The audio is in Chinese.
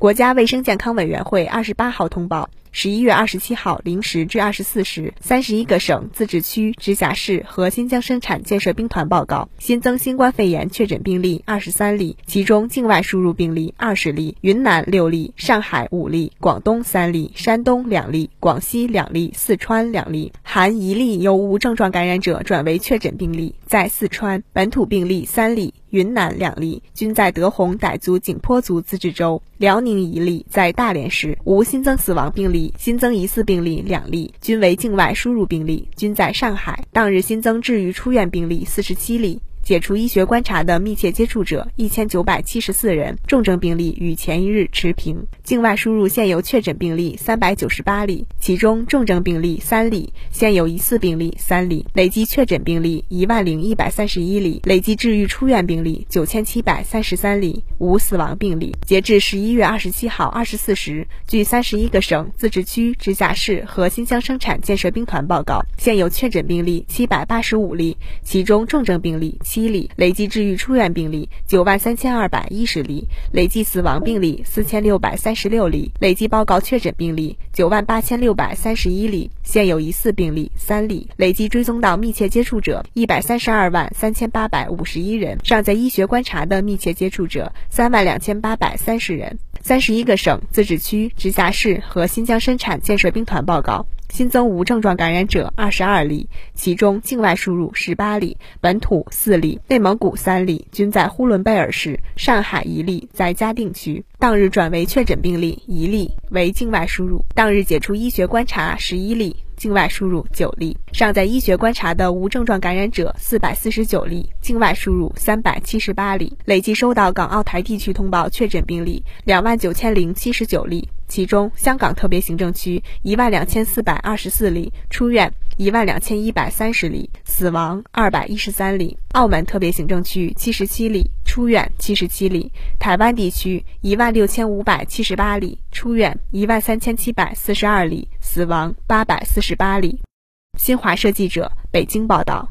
国家卫生健康委员会二十八号通报，十一月二十七号零时至二十四时，三十一个省、自治区、直辖市和新疆生产建设兵团报告新增新冠肺炎确诊病例二十三例，其中境外输入病例二十例，云南六例，上海五例，广东三例，山东两例，广西两例，四川两例，含一例由无症状感染者转为确诊病例，在四川本土病例三例。云南两例均在德宏傣族景颇族自治州，辽宁一例在大连市，无新增死亡病例，新增疑似病例两例，均为境外输入病例，均在上海。当日新增治愈出院病例四十七例。解除医学观察的密切接触者一千九百七十四人，重症病例与前一日持平。境外输入现有确诊病例三百九十八例，其中重症病例三例，现有疑似病例三例，累计确诊病例一万零一百三十一例，累计治愈出院病例九千七百三十三例，无死亡病例。截至十一月二十七号二十四时，据三十一个省、自治区、直辖市和新疆生产建设兵团报告，现有确诊病例七百八十五例，其中重症病例七。七例累计治愈出院病例九万三千二百一十例，累计死亡病例四千六百三十六例，累计报告确诊病例九万八千六百三十一例，现有疑似病例三例，累计追踪到密切接触者一百三十二万三千八百五十一人，尚在医学观察的密切接触者三万两千八百三十人。三十一个省、自治区、直辖市和新疆生产建设兵团报告。新增无症状感染者二十二例，其中境外输入十八例，本土四例，内蒙古三例，均在呼伦贝尔市；上海一例在嘉定区。当日转为确诊病例一例，为境外输入。当日解除医学观察十一例，境外输入九例。尚在医学观察的无症状感染者四百四十九例，境外输入三百七十八例。累计收到港澳台地区通报确诊病例两万九千零七十九例。其中，香港特别行政区一万两千四百二十四例出院，一万两千一百三十例死亡二百一十三例；澳门特别行政区七十七例出院，七十七例；台湾地区一万六千五百七十八例出院，一万三千七百四十二例死亡八百四十八例。新华社记者北京报道。